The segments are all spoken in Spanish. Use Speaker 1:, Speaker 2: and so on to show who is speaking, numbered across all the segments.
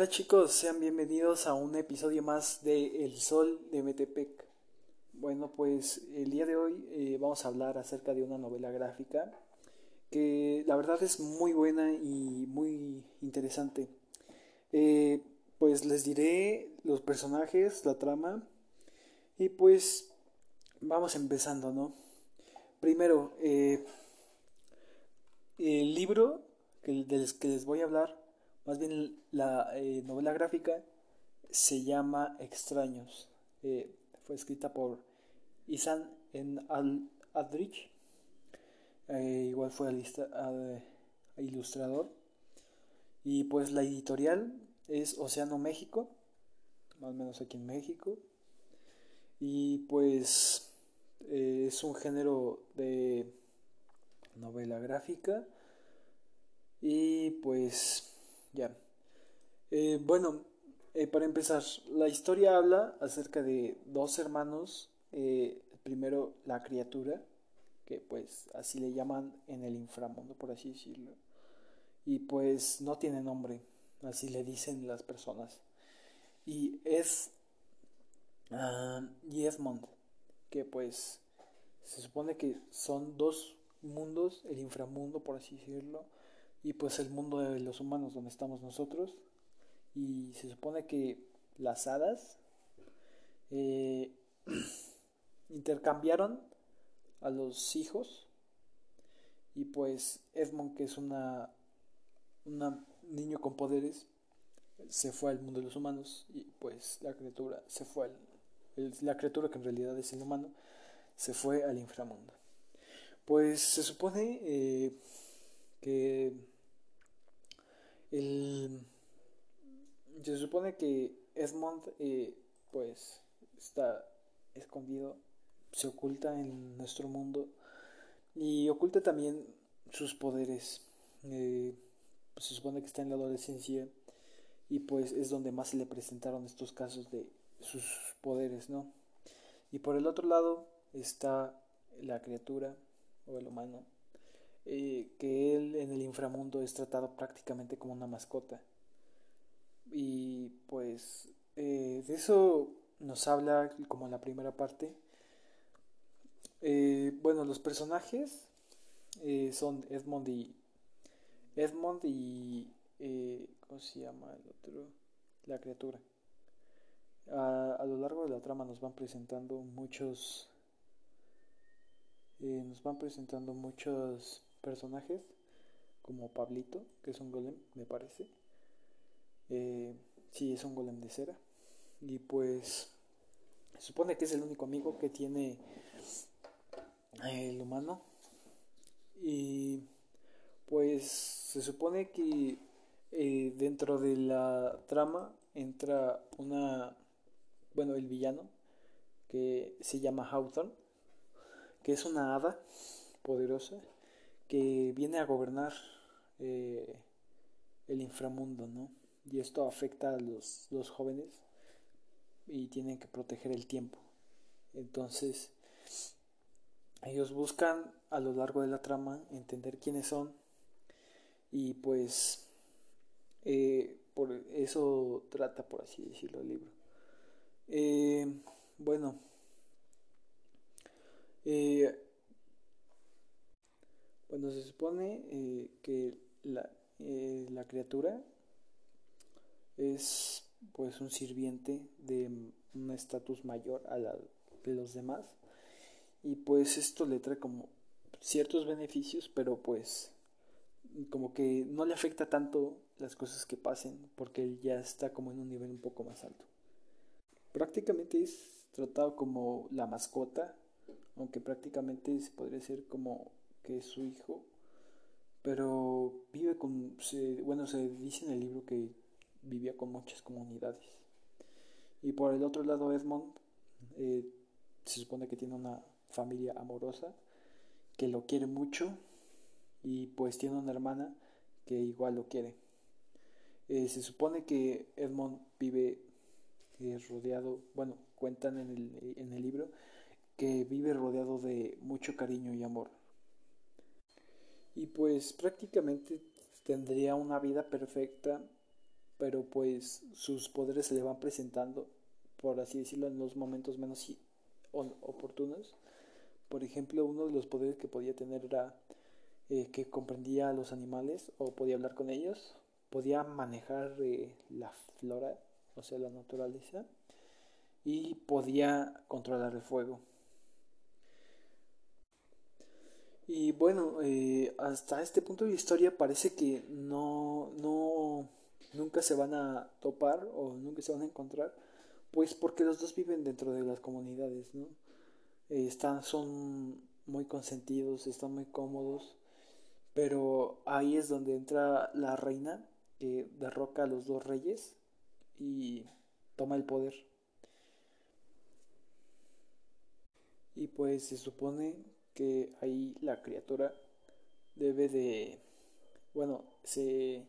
Speaker 1: Hola chicos, sean bienvenidos a un episodio más de El Sol de Metepec. Bueno, pues el día de hoy eh, vamos a hablar acerca de una novela gráfica que la verdad es muy buena y muy interesante. Eh, pues les diré los personajes, la trama y pues vamos empezando, ¿no? Primero, eh, el libro del que les voy a hablar más bien la eh, novela gráfica se llama Extraños. Eh, fue escrita por Isan en Al Adrich. Eh, igual fue ilustrador. Y pues la editorial es Océano México, más o menos aquí en México. Y pues es un género de novela gráfica. Y pues ya. Eh, bueno, eh, para empezar, la historia habla acerca de dos hermanos. Eh, primero, la criatura, que pues así le llaman en el inframundo, por así decirlo. Y pues no tiene nombre, así le dicen las personas. Y es. Uh, y Edmond, que pues se supone que son dos mundos, el inframundo, por así decirlo y pues el mundo de los humanos donde estamos nosotros. Y se supone que las hadas eh, intercambiaron a los hijos. Y pues Edmond que es una, un niño con poderes se fue al mundo de los humanos. Y pues la criatura se fue la criatura que en realidad es el humano se fue al inframundo. Pues se supone eh, que el, se supone que Esmond eh, pues está escondido, se oculta en nuestro mundo y oculta también sus poderes. Eh, pues, se supone que está en la adolescencia y pues es donde más se le presentaron estos casos de sus poderes, ¿no? Y por el otro lado está la criatura o el humano eh, que él en el inframundo es tratado prácticamente como una mascota. Y pues eh, de eso nos habla como la primera parte. Eh, bueno, los personajes son Edmond y Edmond y ¿cómo se llama el otro? La criatura. A, a, lo largo de la trama nos van presentando muchos nos van presentando muchos personajes como Pablito, que es un golem, me parece. Eh, sí, es un golem de cera. Y pues se supone que es el único amigo que tiene el humano. Y pues se supone que eh, dentro de la trama entra una, bueno, el villano, que se llama Hawthorne, que es una hada poderosa que viene a gobernar eh, el inframundo, ¿no? Y esto afecta a los, jóvenes y tienen que proteger el tiempo. Entonces, ellos buscan a lo largo de la trama entender quiénes son y pues eh, por eso trata, por así decirlo, el libro. Eh, bueno, bueno, se supone eh, que la, eh, la, criatura es pues un sirviente de un estatus mayor a la de los demás y pues esto le trae como ciertos beneficios pero pues como que no le afecta tanto las cosas que pasen porque él ya está como en un nivel un poco más alto. Prácticamente es tratado como la mascota aunque prácticamente podría ser como que es su hijo, pero vive con, bueno, se dice en el libro que vivía con muchas comunidades. Y por el otro lado, Edmond eh, se supone que tiene una familia amorosa, que lo quiere mucho, y pues tiene una hermana que igual lo quiere. Eh, se supone que Edmond vive eh, rodeado, bueno, cuentan en el, en el libro, que vive rodeado de mucho cariño y amor y pues prácticamente tendría una vida perfecta pero pues sus poderes se le van presentando, por así decirlo, en los momentos menos oportunos. Por ejemplo, uno de los poderes que podía tener era eh, que comprendía a los animales o podía hablar con ellos, podía manejar eh, la flora, o sea, la naturaleza, y podía controlar el fuego. Y bueno, eh, hasta este punto de la historia parece que no, no, nunca se van a topar o nunca se van a encontrar, pues porque los dos viven dentro de las comunidades, ¿no? Eh, están, son muy consentidos, están muy cómodos, pero ahí es donde entra la reina que derroca a los dos reyes y toma el poder. Y pues se supone que ahí la criatura debe de, bueno, se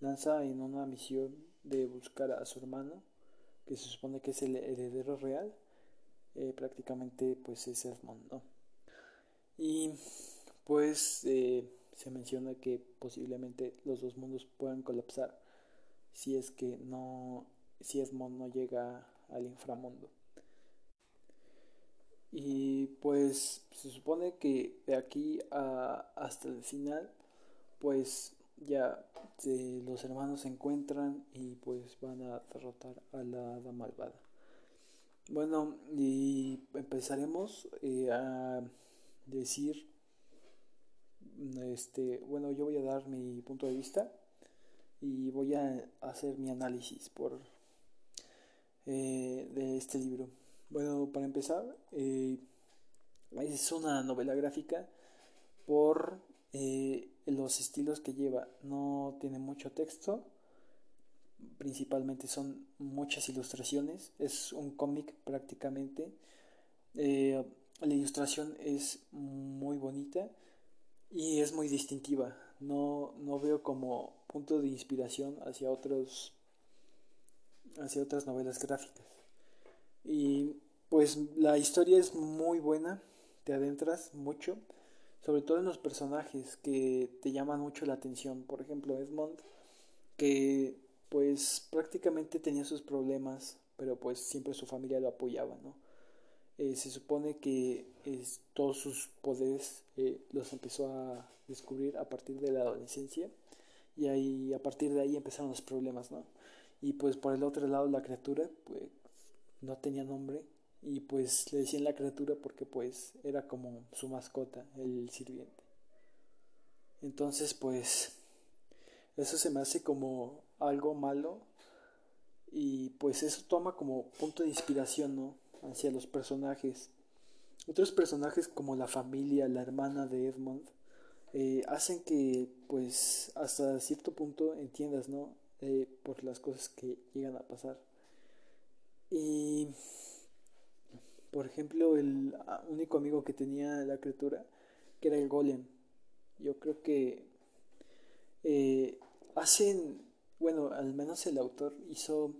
Speaker 1: lanza en una misión de buscar a su hermano, que se supone que es el heredero real, eh, prácticamente pues es Edmond, ¿no? Y pues eh, se menciona que posiblemente los dos mundos puedan colapsar si es que no, si Edmond no llega al inframundo. Y pues se supone que de aquí hasta el final, pues ya los hermanos se encuentran y pues van a derrotar a la hada malvada. Bueno, y empezaremos eh, a decir, este, bueno, yo voy a dar mi punto de vista y voy a hacer mi análisis por eh, de este libro. Bueno, para empezar, eh, es una novela gráfica por eh, los estilos que lleva. No tiene mucho texto, principalmente son muchas ilustraciones. Es un cómic prácticamente. Eh, la ilustración es muy bonita y es muy distintiva. No, no veo como punto de inspiración hacia otros hacia otras novelas gráficas. Y pues la historia es muy buena, te adentras mucho, sobre todo en los personajes que te llaman mucho la atención. Por ejemplo, Edmond, que pues prácticamente tenía sus problemas, pero pues siempre su familia lo apoyaba, ¿no? Eh, se supone que todos sus poderes eh, los empezó a descubrir a partir de la adolescencia y ahí a partir de ahí empezaron los problemas, ¿no? Y pues por el otro lado la criatura pues no tenía nombre y pues le decían la criatura porque pues era como su mascota, el sirviente. Entonces pues eso se me hace como algo malo y pues eso toma como punto de inspiración, ¿no? Hacia los personajes. Otros personajes como la familia, la hermana de Edmond, eh, hacen que pues hasta cierto punto entiendas, ¿no? Eh, por las cosas que llegan a pasar. Y por ejemplo, el único amigo que tenía la criatura, que era el golem. Yo creo que eh, hacen, bueno, al menos el autor hizo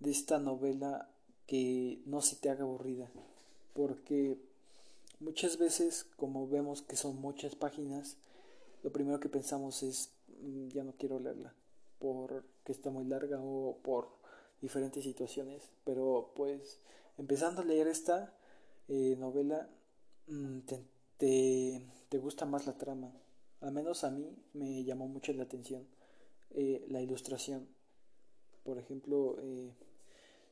Speaker 1: de esta novela que no se te haga aburrida, porque muchas veces, como vemos que son muchas páginas, lo primero que pensamos es, mm, ya no quiero leerla, porque está muy larga o por diferentes situaciones, pero pues empezando a leer esta eh, novela mm, te, te, gusta más la trama. Al menos a mí me llamó mucho la atención eh, la ilustración. Por ejemplo, eh,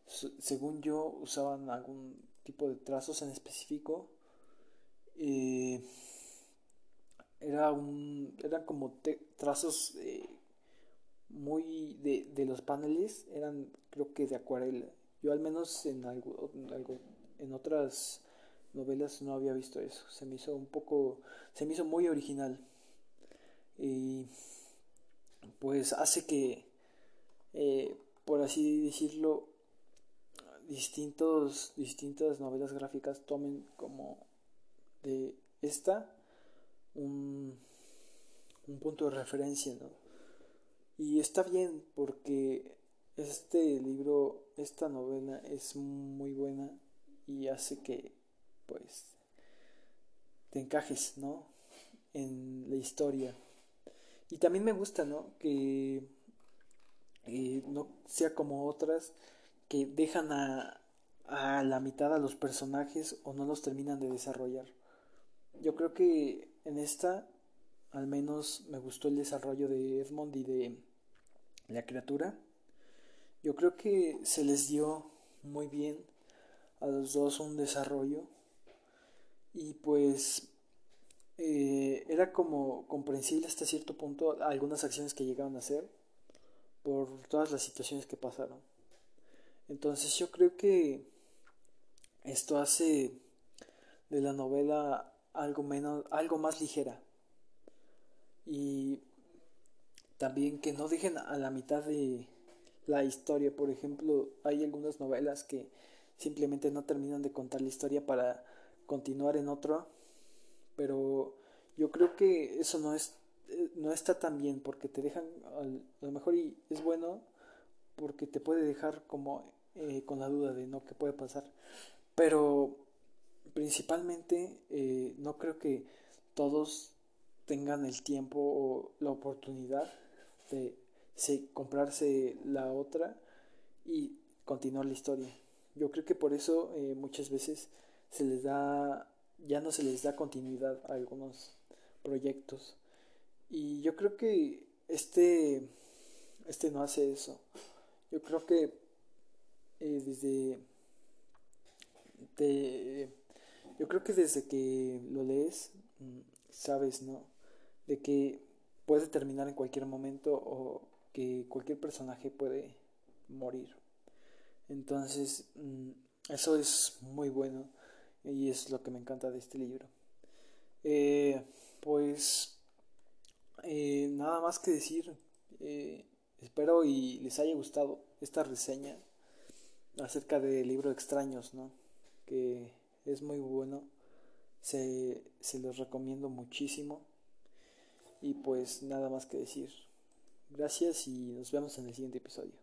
Speaker 1: según yo usaban algún tipo de trazos en específico. era un, eran como trazos muy de, de los paneles, eran creo que de acuarela. Yo al menos en algo, en otras novelas no había visto eso. Se me hizo un poco, se me hizo muy original. Y pues hace que, eh, por así decirlo, distintos, distintas novelas gráficas tomen como de esta un, un punto de referencia, ¿no? Y está bien porque este libro, esta novela es muy buena y hace que pues te encajes, ¿no? En la historia. Y también me gusta, ¿no? Que eh, no sea como otras que dejan a, a la mitad a los personajes o no los terminan de desarrollar. Yo creo que en esta al menos me gustó el desarrollo de Edmond y de la criatura. Yo creo que se les dio muy bien a los dos un desarrollo y pues eh, era como comprensible hasta cierto punto algunas acciones que llegaban a hacer por todas las situaciones que pasaron. Entonces yo creo que esto hace de la novela algo menos, algo más ligera. Y también que no dejen a la mitad de la historia. Por ejemplo, hay algunas novelas que simplemente no terminan de contar la historia para continuar en otro. Pero yo creo que eso no es eh, no está tan bien porque te dejan a lo mejor y es bueno porque te puede dejar como eh, con la duda de no qué puede pasar pero principalmente eh, no creo que todos tengan el tiempo o la oportunidad de comprarse la otra y continuar la historia. Yo creo que por eso eh, muchas veces se les da, ya no se les da continuidad a algunos proyectos. Y yo creo que este, este no hace eso. Yo creo que eh, desde yo creo que desde que lo lees, mm, sabes, ¿no? De que puede terminar en cualquier momento o que cualquier personaje puede morir. Entonces, mm, eso es muy bueno y es lo que me encanta de este libro. Eh, pues, eh, nada más que decir. Eh, espero y les haya gustado esta reseña acerca del libro Extraños, ¿no? que es muy bueno. Se, se los recomiendo muchísimo. Y pues nada más que decir. Gracias y nos vemos en el siguiente episodio.